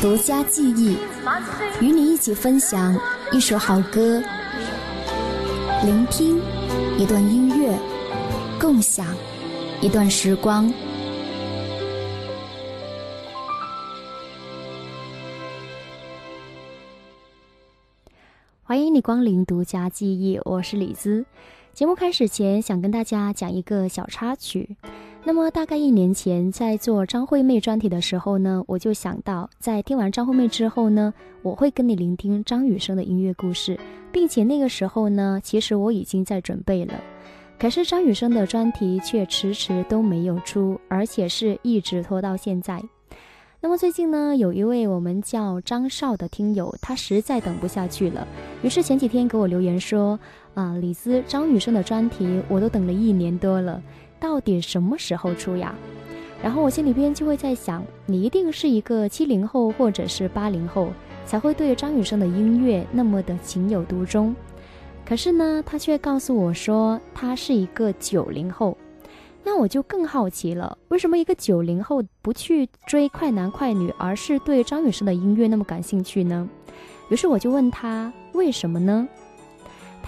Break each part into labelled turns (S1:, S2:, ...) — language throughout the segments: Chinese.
S1: 独家记忆，与你一起分享一首好歌，聆听一段音乐，共享一段时光。欢迎你光临独家记忆，我是李姿。节目开始前，想跟大家讲一个小插曲。那么，大概一年前，在做张惠妹专题的时候呢，我就想到，在听完张惠妹之后呢，我会跟你聆听张雨生的音乐故事，并且那个时候呢，其实我已经在准备了。可是张雨生的专题却迟迟都没有出，而且是一直拖到现在。那么最近呢，有一位我们叫张少的听友，他实在等不下去了，于是前几天给我留言说：“啊，李斯张雨生的专题我都等了一年多了，到底什么时候出呀？”然后我心里边就会在想，你一定是一个七零后或者是八零后，才会对张雨生的音乐那么的情有独钟。可是呢，他却告诉我说他是一个九零后。那我就更好奇了，为什么一个九零后不去追快男快女，而是对张雨生的音乐那么感兴趣呢？于是我就问他为什么呢？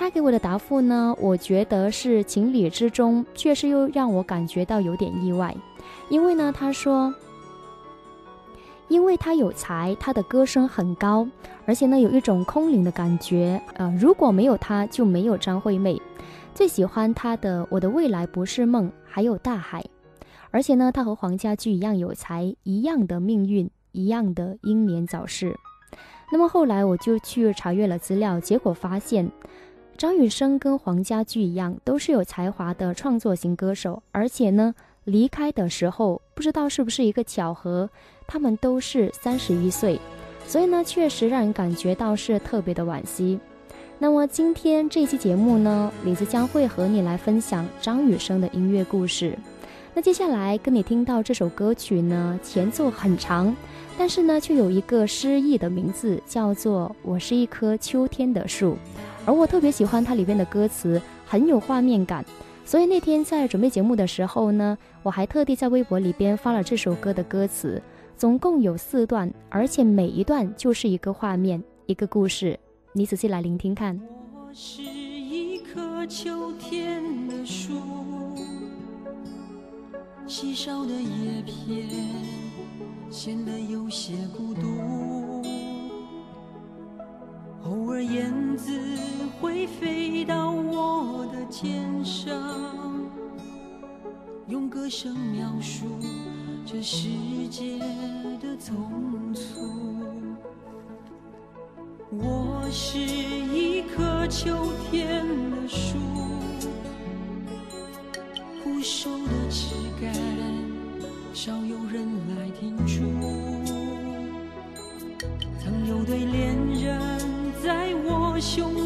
S1: 他给我的答复呢，我觉得是情理之中，确实又让我感觉到有点意外。因为呢，他说，因为他有才，他的歌声很高，而且呢，有一种空灵的感觉。呃，如果没有他，就没有张惠妹。最喜欢他的《我的未来不是梦》，还有《大海》，而且呢，他和黄家驹一样有才，一样的命运，一样的英年早逝。那么后来我就去查阅了资料，结果发现，张雨生跟黄家驹一样，都是有才华的创作型歌手，而且呢，离开的时候不知道是不是一个巧合，他们都是三十一岁，所以呢，确实让人感觉到是特别的惋惜。那么今天这期节目呢，李子将会和你来分享张雨生的音乐故事。那接下来跟你听到这首歌曲呢，前奏很长，但是呢却有一个诗意的名字，叫做《我是一棵秋天的树》，而我特别喜欢它里边的歌词，很有画面感。所以那天在准备节目的时候呢，我还特地在微博里边发了这首歌的歌词，总共有四段，而且每一段就是一个画面，一个故事。你仔细来聆听看。
S2: 我是一棵秋天的树，稀少的叶片显得有些孤独。偶尔燕子会飞到我的肩上，用歌声描述这世界的匆促。我是一棵秋天的树，枯瘦的枝干少有人来停驻。曾有对恋人在我胸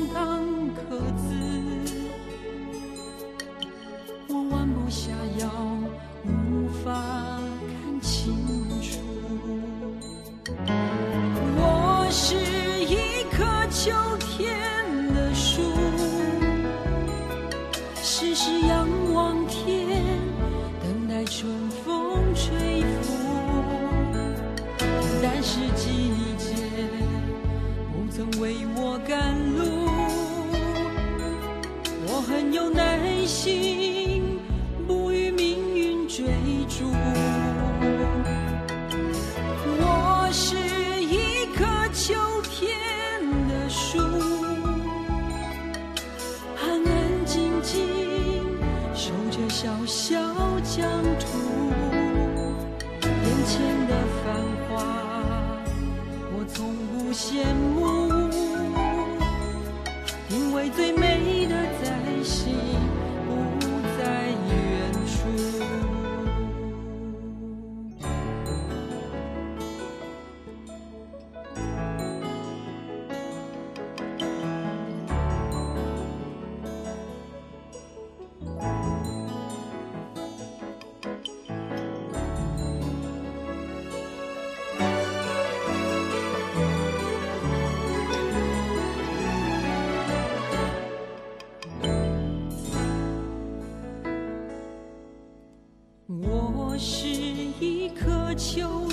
S2: 是一颗秋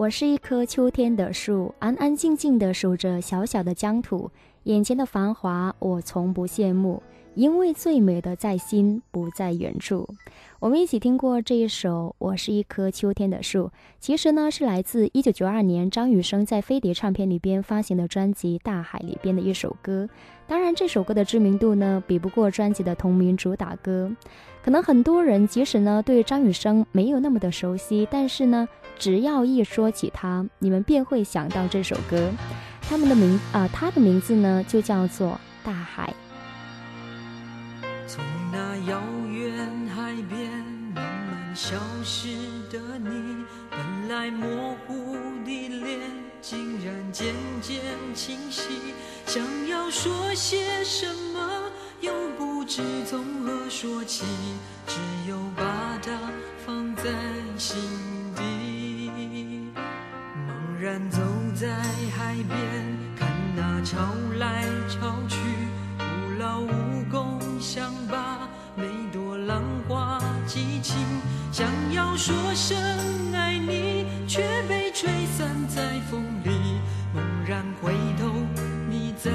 S2: 我是一棵秋天的树，安安静静
S1: 地守着小小的疆土。眼前的繁华，我从不羡慕，因为最美的在心，不在远处。我们一起听过这一首《我是一棵秋天的树》，其实呢是来自1992年张雨生在飞碟唱片里边发行的专辑《大海》里边的一首歌。当然，这首歌的知名度呢比不过专辑的同名主打歌。可能很多人即使呢对张雨生没有那么的熟悉，但是呢只要一说起他，你们便会想到这首歌。他们的名啊、他的名字呢就叫做《大海》。
S2: 从那遥远海边慢慢消失的你，本来模糊的脸，竟然渐渐清晰。想要说些什么，又不知从何说起，只有把它放在心底。然走在海边，看那潮来潮去，徒劳无功，想把每朵浪花记清。想要说声爱你，却被吹散在风里。猛然回头，你在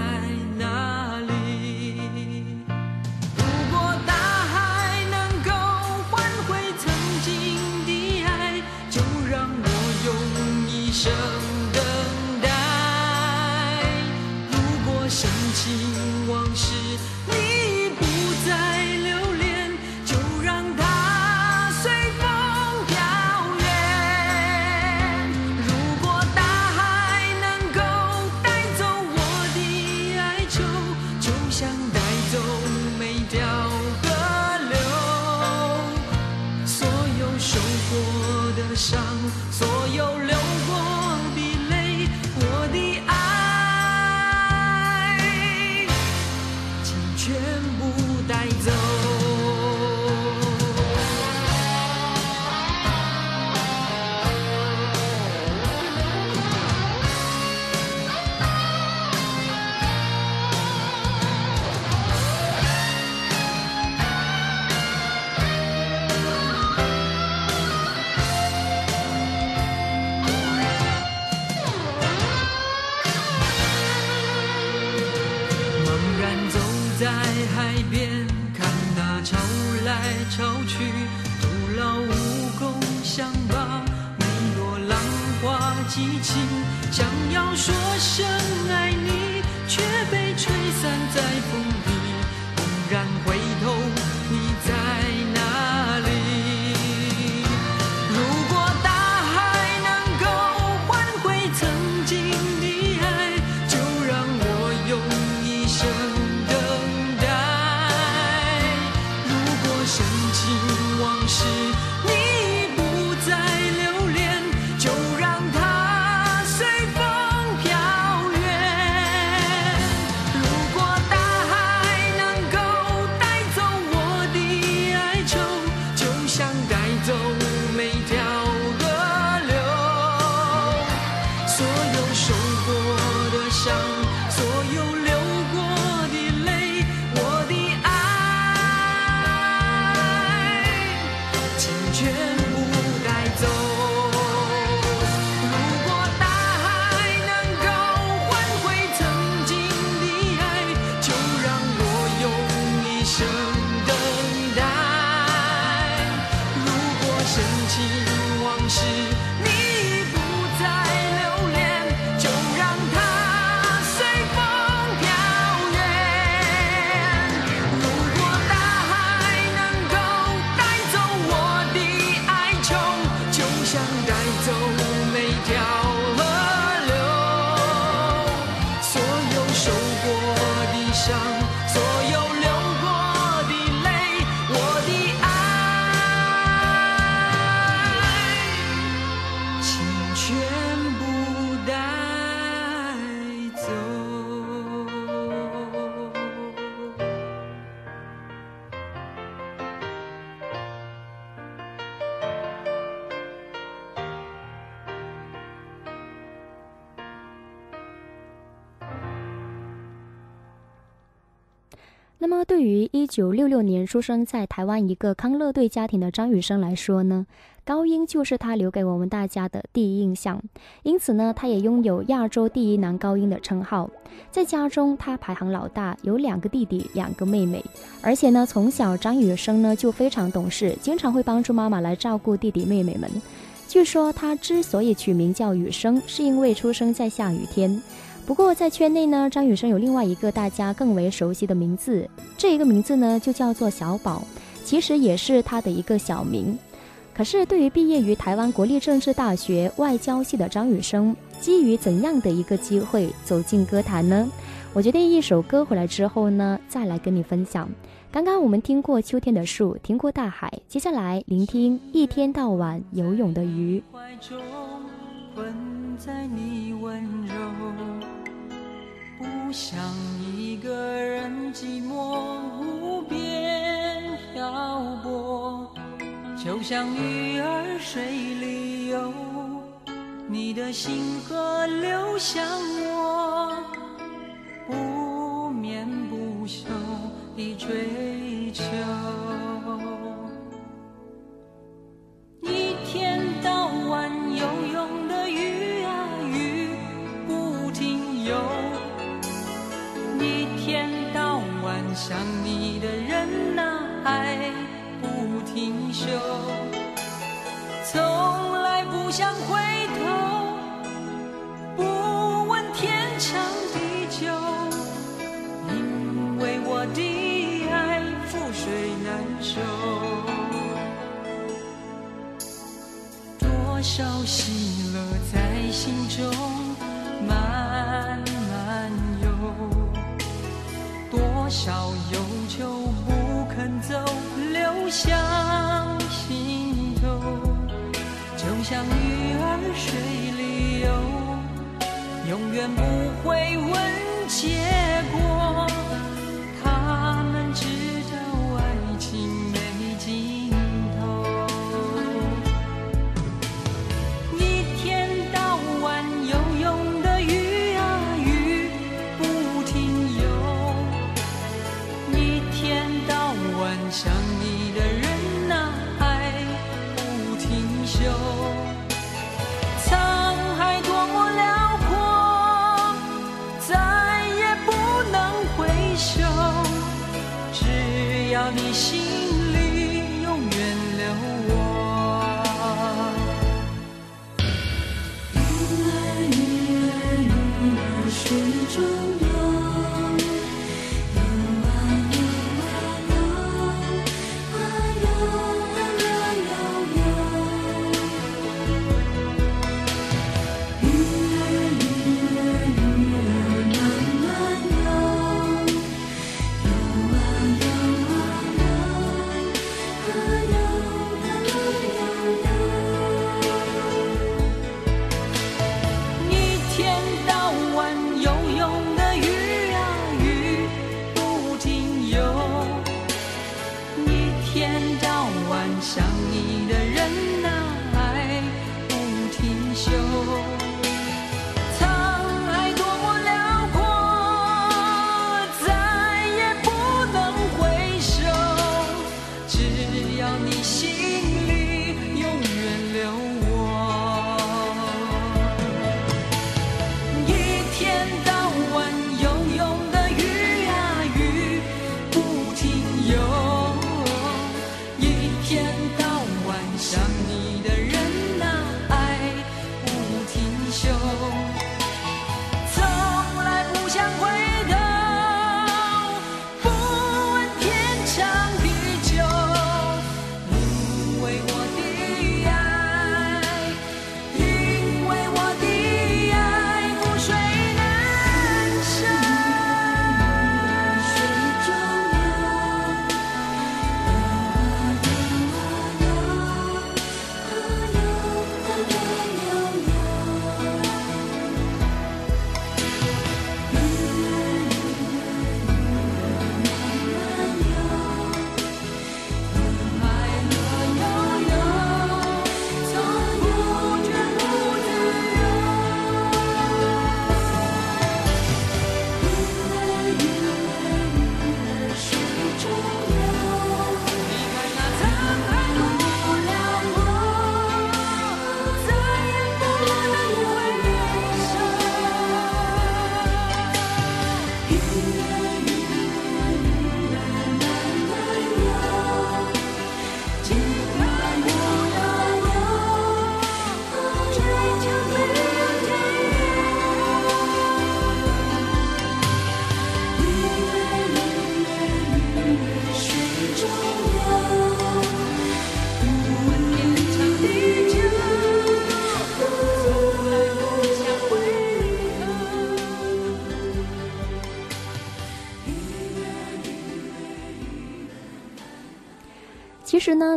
S1: 那么，对于一九六六年出生在台湾一个康乐队家庭的张雨生来说呢，高音就是他留给我们大家的第一印象。因此呢，他也拥有亚洲第一男高音的称号。在家中，他排行老大，有两个弟弟，两个妹妹。而且呢，从小张雨生呢就非常懂事，经常会帮助妈妈来照顾弟弟妹妹们。据说他之所以取名叫雨生，是因为出生在下雨天。不过在圈内呢，张雨生有另外一个大家更为熟悉的名字，这一个名字呢就叫做小宝，其实也是他的一个小名。可是对于毕业于台湾国立政治大学外交系的张雨生，基于怎样的一个机会走进歌坛呢？我决定一首歌回来之后呢，再来跟你分享。刚刚我们听过秋天的树，听过大海，接下来聆听一天到晚游泳的鱼。
S2: 在你温柔，不想一个人寂寞无边漂泊，就像鱼儿水里游，你的心河流向我，不眠不休的追求。一天到晚游泳的鱼啊鱼不停游，一天到晚想你的人呐、还不停休，从来不想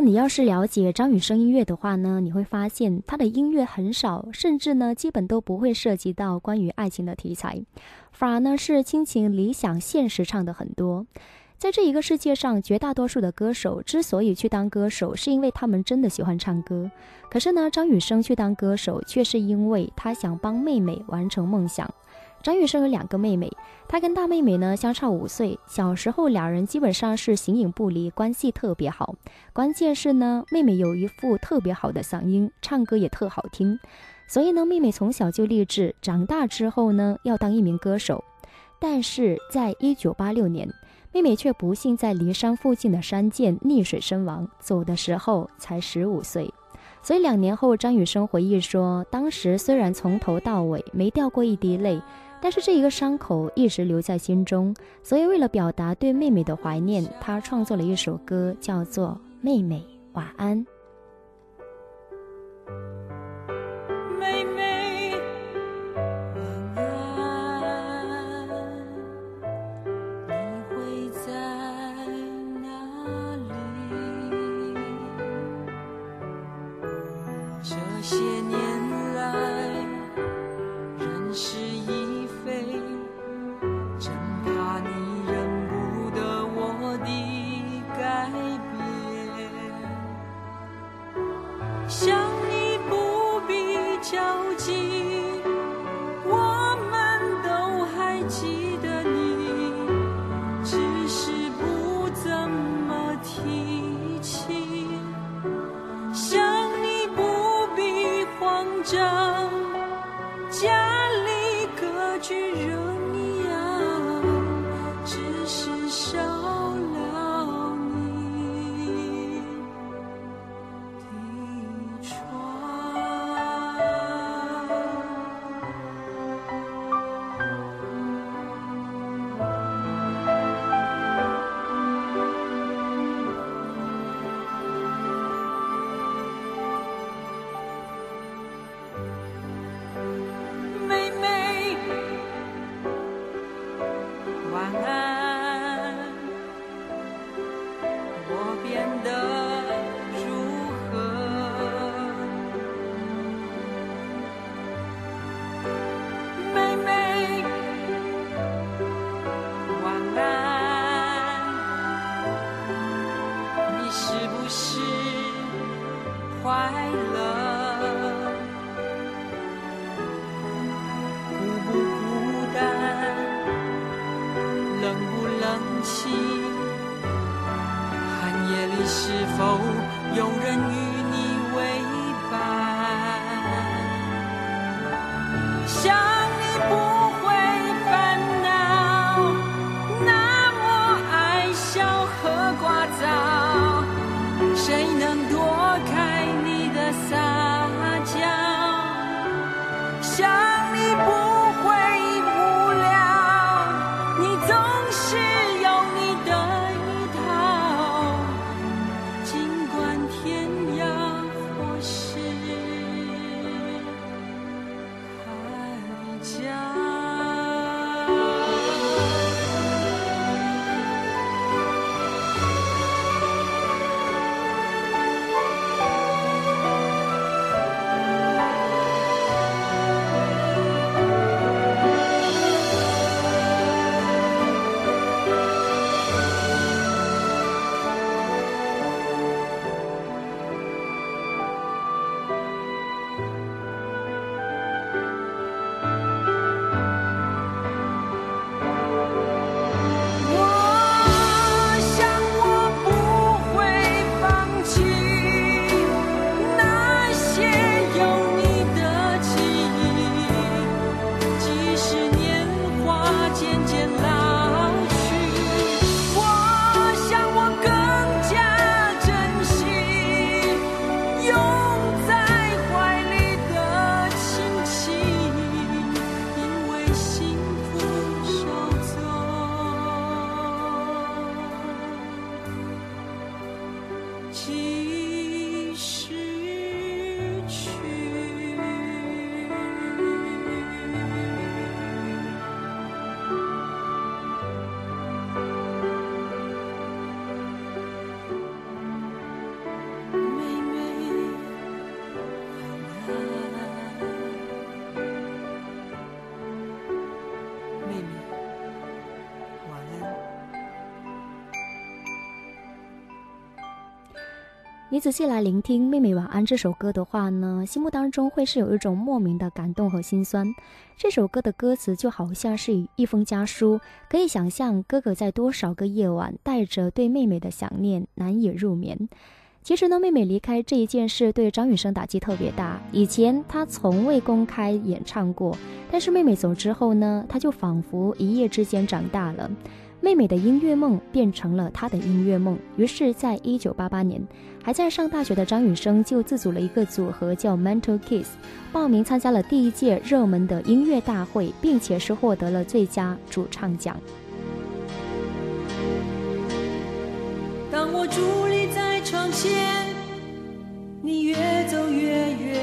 S2: 你要是了解张雨生音乐的话呢，你会发现他的音乐很少，甚至呢，基本都不会涉及到关于爱情的题材，反而呢是亲情、理想、现实唱的很多。在这一个世界上，绝大多数的歌手之所以去当歌手，是因为他们真的喜欢唱歌。可是呢，张雨生去当歌手，却是因为他想帮妹妹完成梦想。张雨生有两个妹妹，他跟大妹妹呢相差五岁，小时候两人基本上是形影不离，关系特别好。关键是呢，妹妹有一副特别好的嗓音，唱歌也特好听，所以呢，妹妹从小就立志，长大之后呢要当一名歌手。但是在一九八六年。妹妹却不幸在骊山附近的山涧溺水身亡，走的时候才十五岁。所以两年后，张雨生回忆说，当时虽然从头到尾没掉过一滴泪，但是这一个伤口一直留在心中。所以为了表达对妹妹的怀念，他创作了一首歌，叫做《妹妹晚安》。
S1: Why? 仔细来聆听《妹妹晚安》这首歌的话呢，心目当中会是有一种莫名的感动和心酸。这首歌的歌词就好像是一封家书，可以想象哥哥在多少个夜晚带着对妹妹的想念难以入眠。其实呢，妹妹离开这一件事对张雨生打击特别大。以前他从未公开演唱过，但是妹妹走之后呢，他就仿佛一夜之间长大了。妹妹的音乐梦变成了他的音乐梦。于是，在一九八八年，还在上大学的张雨生就自组了一个组合，叫 Mental Kiss，报名参加了第一届热门的音乐大会，并且是获得了最佳主唱奖。
S2: 当我伫立在窗前，你越走越远，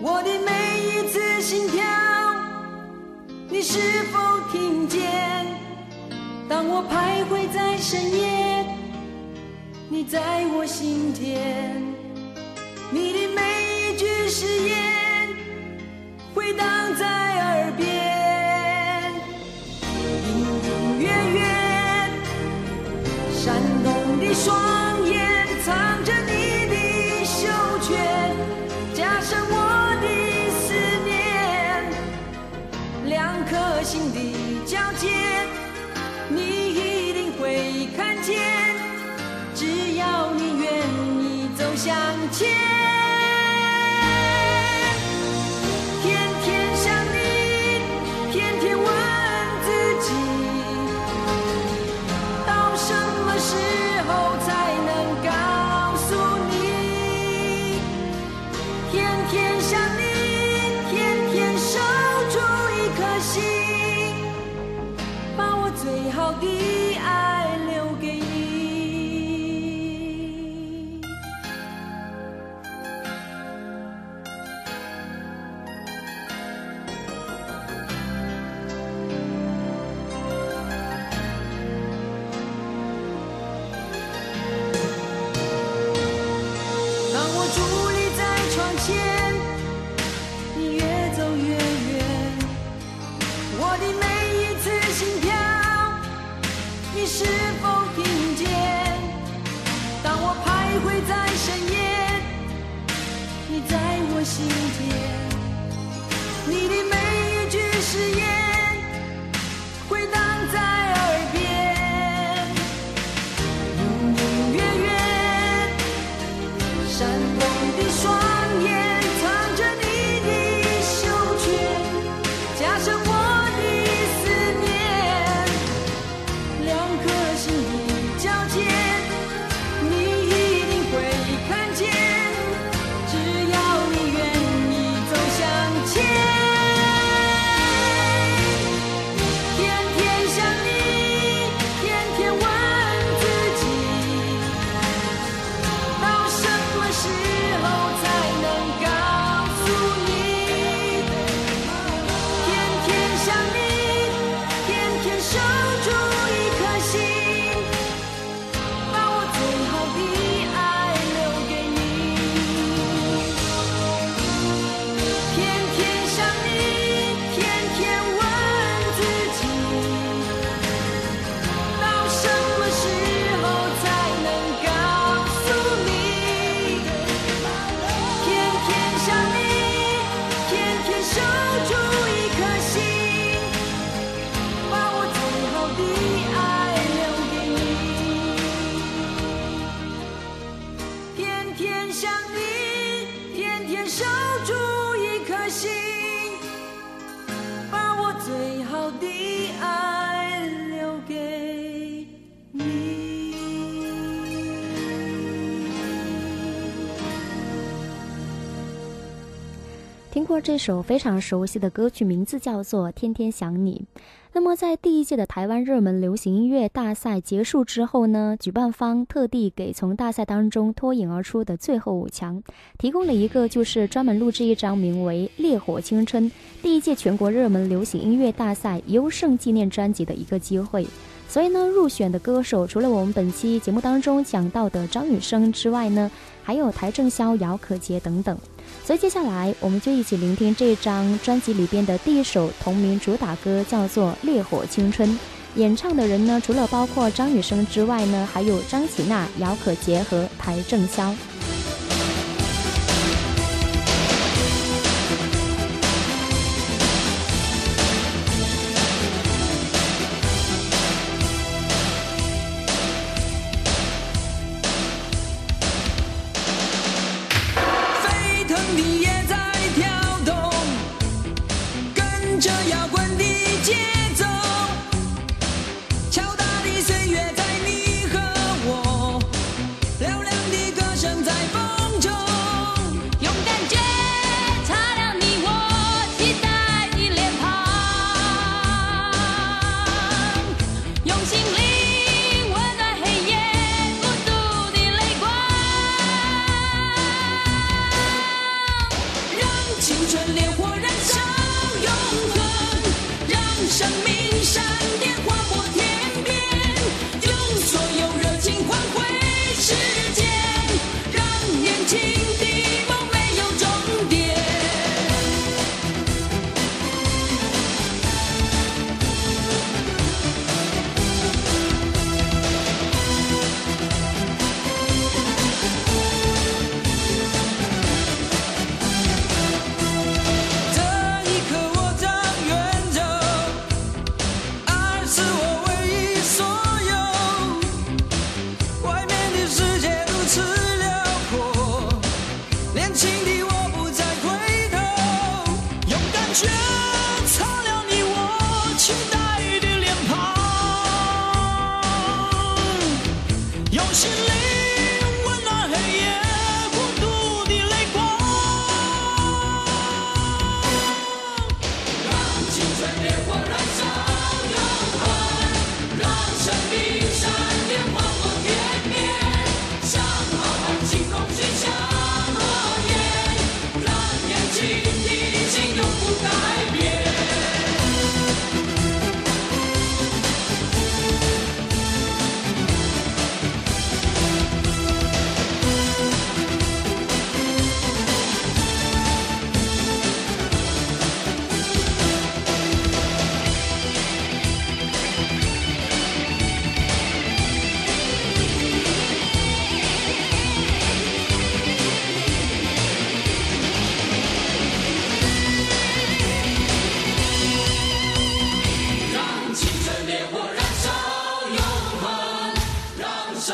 S2: 我的每一次心跳，你是否？让我徘徊在深夜，你在我心田，你的每一句誓言回荡在耳边，隐隐约约。闪动的双眼向前，
S1: 听过这首非常熟悉的歌曲，名字叫做《天天想你》。那么，在第一届的台湾热门流行音乐大赛结束之后呢，举办方特地给从大赛当中脱颖而出的最后五强提供了一个就是专门录制一张名为《烈火青春》第一届全国热门流行音乐大赛优胜纪念专辑的一个机会。所以呢，入选的歌手除了我们本期节目当中讲到的张雨生之外呢，还有邰正宵、姚可杰等等。所以接下来我们就一起聆听这张专辑里边的第一首同名主打歌，叫做《烈火青春》。
S2: 演唱的人呢，除了包括张雨生之外呢，还有张启娜、姚可杰和邰正宵。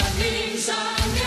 S3: 让生命闪电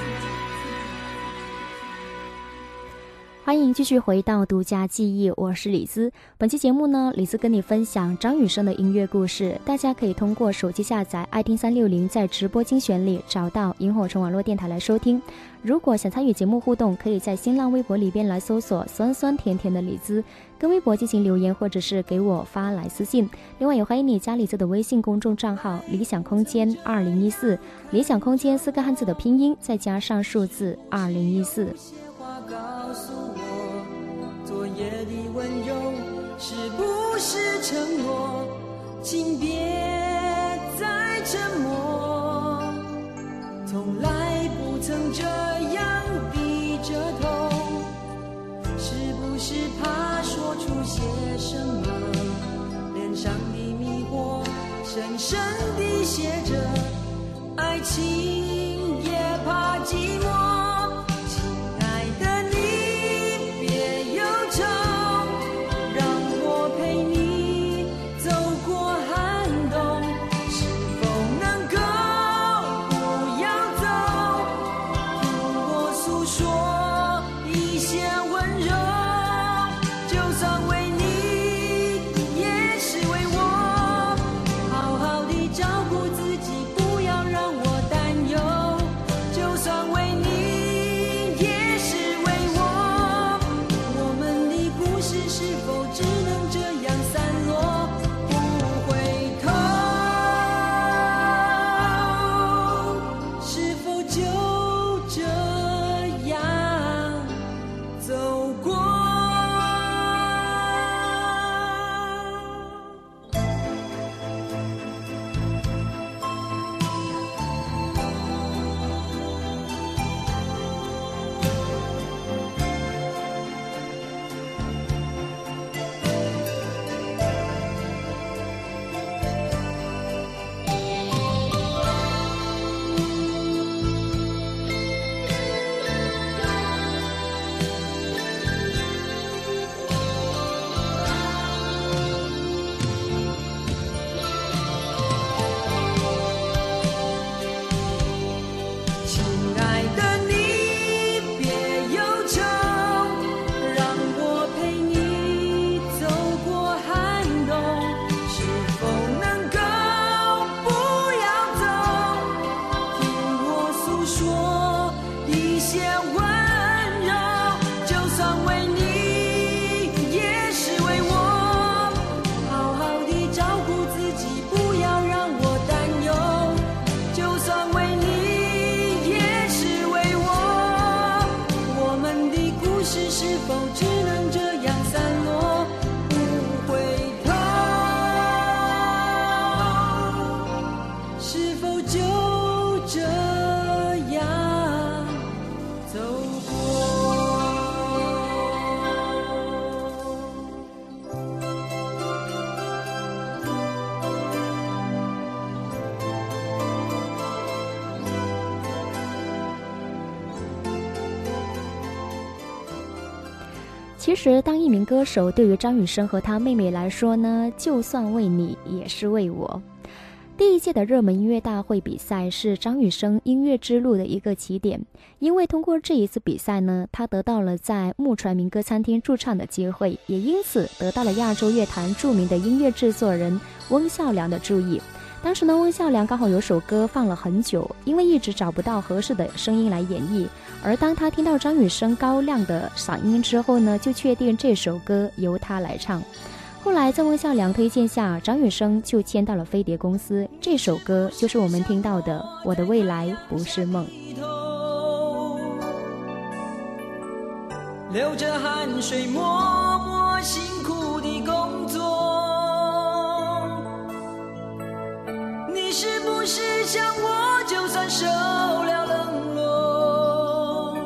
S2: 欢迎继续回到独家记忆，我是李兹。本期节目呢，李兹跟你分享张雨生的音乐故事。大家可以通过手机下载爱听三六零，在直播精选里找到萤火虫网络电台来收听。如果想参与节目互动，可以在新浪微博里边来搜索“酸酸甜甜的李兹”，跟微博进行留言，或者是给我发来私信。另外，也欢迎你加李兹的微信公众账号“理想空间二零一四”，理想空间四个汉字的拼音再加上数字二零一四。
S3: 是承诺请别再沉默。
S2: 从来不曾这样低着头是不是怕说出些什么？脸上的迷惑深深的写着爱情也怕寂寞
S1: 其实，当一名歌手，对于张雨生和他妹妹来说呢，就算为你，也是为我。第一届的热门音乐大会比赛是张雨生音乐之路的一个起点，因为通过这一次比赛呢，他得到了在木船民歌餐厅驻唱的机会，也因此得到了亚洲乐坛著名的音乐制作人翁孝良的注意。当时呢，翁孝良刚好有首歌放了很久，因为一直找不到合适的声音来演绎。而当他听到张雨生高亮的嗓音之后呢，就确定这首歌由他来唱。后来在翁孝良推荐下，张雨生就签到了飞碟公司。这首歌就是我们听到的《我的未来不是梦》。
S2: 流着汗水，默默辛苦的工作。你是不是像我，就算受了冷落，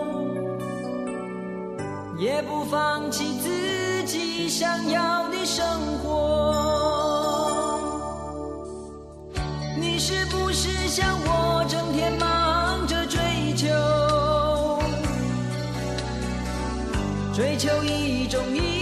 S2: 也不放弃自己想要的生活？你是不是像我，整天忙着追求，追求一种意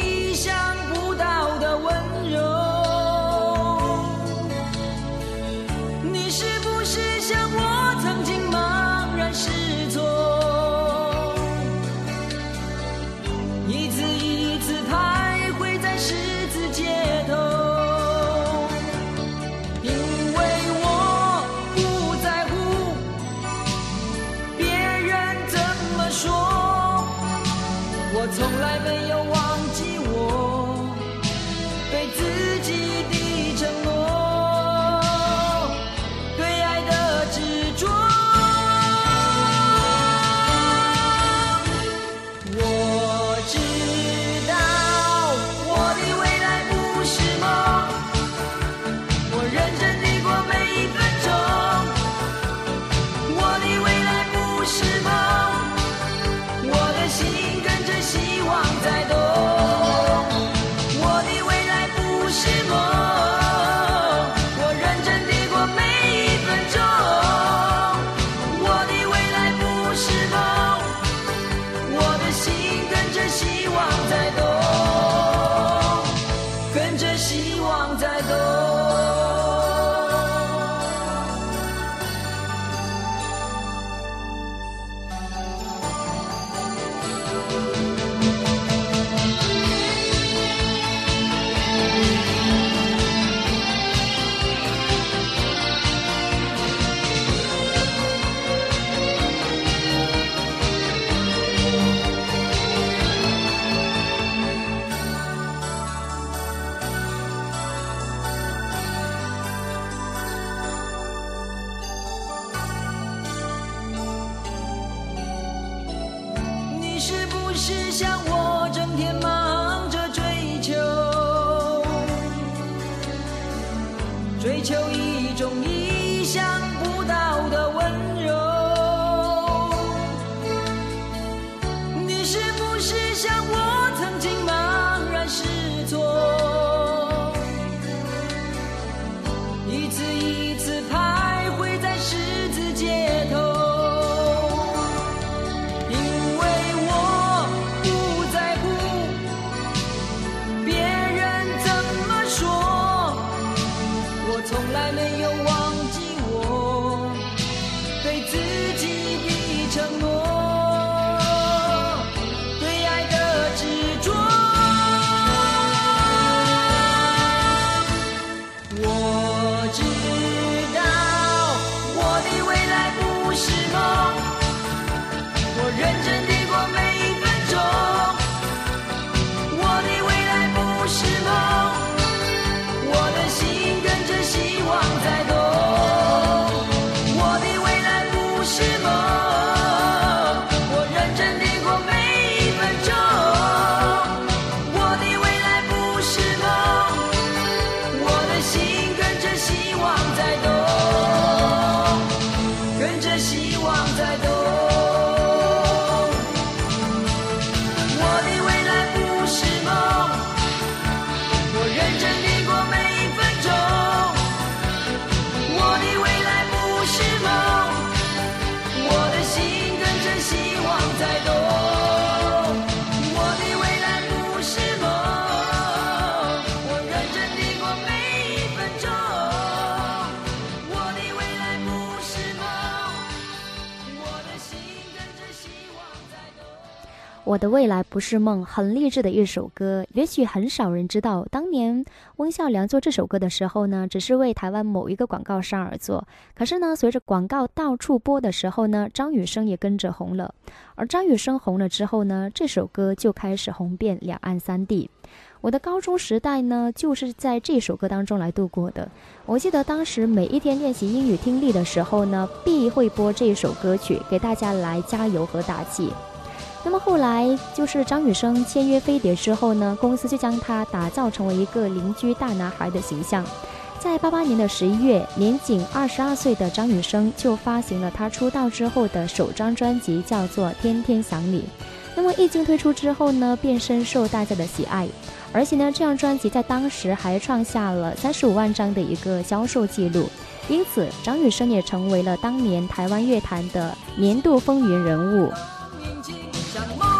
S2: 未来不是梦，
S1: 很励志的一首歌。也许很少人知道，当年翁孝良做这首歌的时候呢，只是为台湾某一个广告商而做。可是呢，随着广告到处播的时候呢，张雨生也跟着红了。而张雨生红了之后呢，这首歌就开始红遍两岸三地。我的高中时代呢，就是在这首歌当中来度过的。我记得当时每一天练习英语听力的时候呢，必会播这首歌曲，给大家来加油和打气。那么后来就是张雨生签约飞碟之后呢，公司就将他打造成为一个邻居大男孩的形象。在八八年的十一月，年仅二十二岁的张雨生就发行了他出道之后的首张专辑，叫做《天天想你》。那么一经推出之后呢，便深受大家的喜爱，而且呢，这张专辑在当时还创下了三十五万张的一个销售记录。因此，张雨生也成为了当年台湾乐坛的年度风云人物。
S2: 年轻，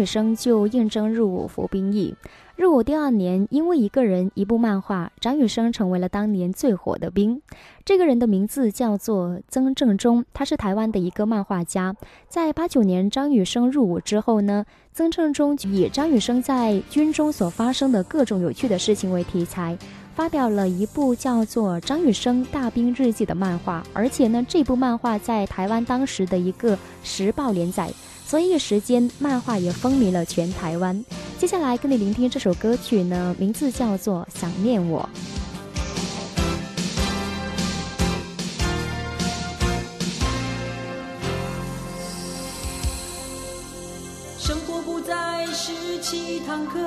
S1: 份，张雨生就应征入伍服兵役。入伍第二年，因为一个人、一部漫画，张雨生成为了当年最火的兵。这个人的名字叫做曾正中，他是台湾的一个漫画家。在八九年张雨生入伍之后呢，曾正中以张雨生在军中所发生的各种有趣的事情为题材。发表了一部叫做《张雨生大兵日记》的漫画，而且呢，这部漫画在台湾当时的一个时报连载，所以时间漫画也风靡了全台湾。接下来跟你聆听这首歌曲呢，名字叫做《想念我》。
S2: 生活不再是七堂课，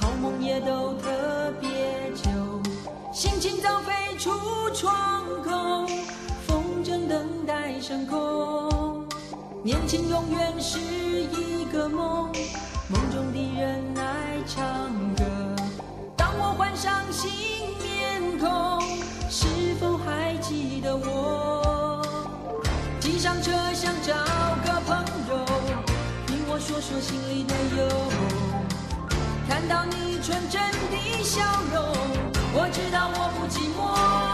S2: 好梦也都特别久。心情早飞出窗口，风筝等待升空。年轻永远是一个梦，梦中的人爱唱歌。当我换上新面孔，是否还记得我？挤上车想找个朋友。听我说说心里的忧，看到你纯真的笑容，我知道我不寂寞。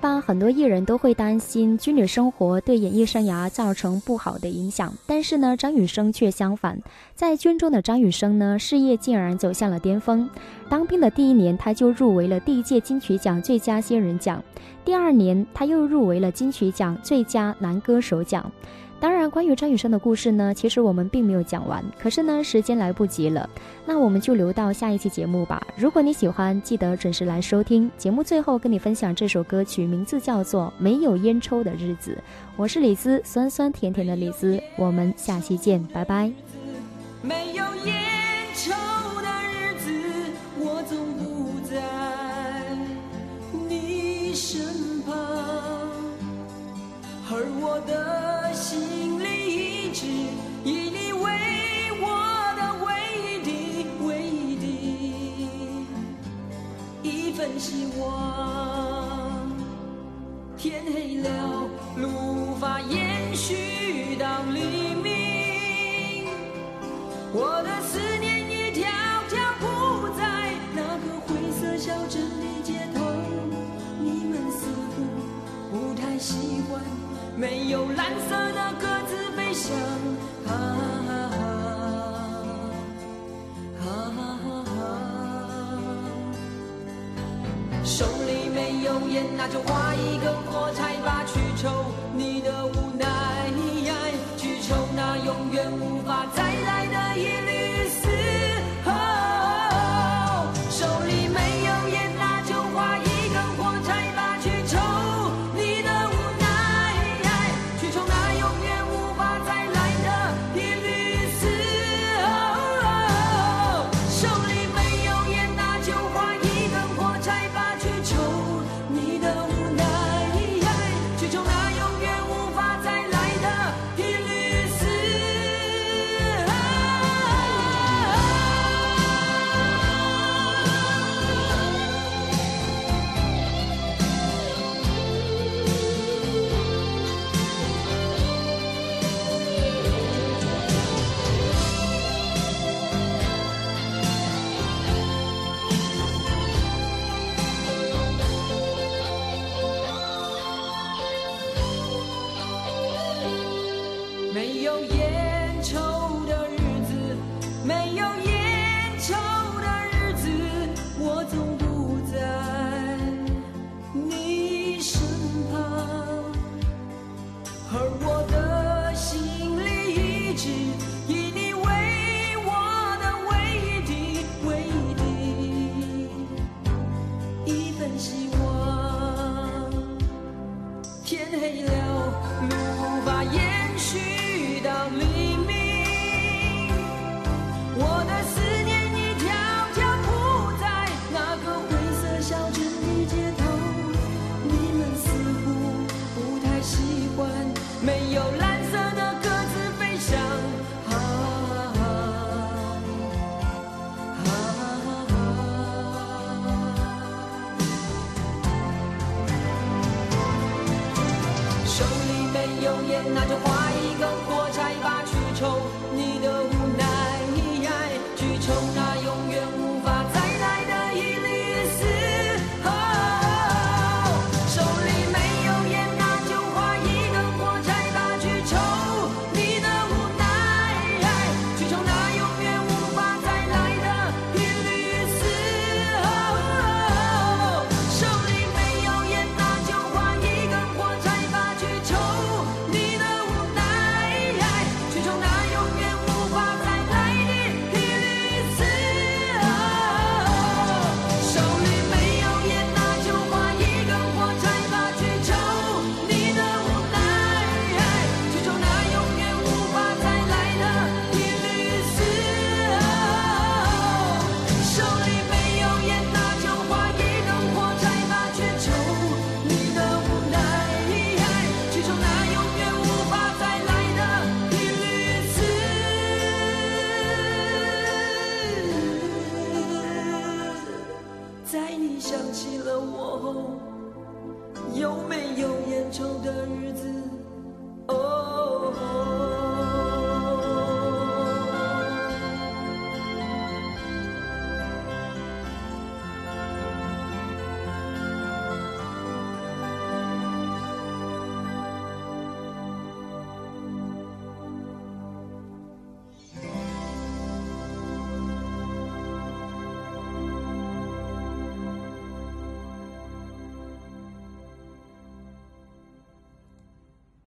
S1: 般很多艺人都会担心军旅生活对演艺生涯造成不好的影响，但是呢，张雨生却相反，在军中的张雨生呢，事业竟然走向了巅峰。当兵的第一年，他就入围了第一届金曲奖最佳新人奖，第二年他又入围了金曲奖最佳男歌手奖。当然，关于张雨生的故事呢，其实我们并没有讲完，可是呢，时间来不及了，那我们就留到下一期节目吧。如果你喜欢，记得准时来收听。节目最后跟你分享这首歌曲，名字叫做《没有烟抽的日子》。我是李子，酸酸甜甜的李子，我们下期见，拜拜。
S2: 没有烟抽的日子，我总不在你身旁，而我的心里一直以你为我的唯一的唯一的一份希望天黑了路无法延续到黎明我的思念已悄悄铺在那个灰色小镇的街头你们似乎不太习惯没有蓝色的鸽子飞翔，啊啊啊，手里没有烟，那就划一根火柴吧，去抽你的无奈，去抽那永远无法再来的一缕。愁，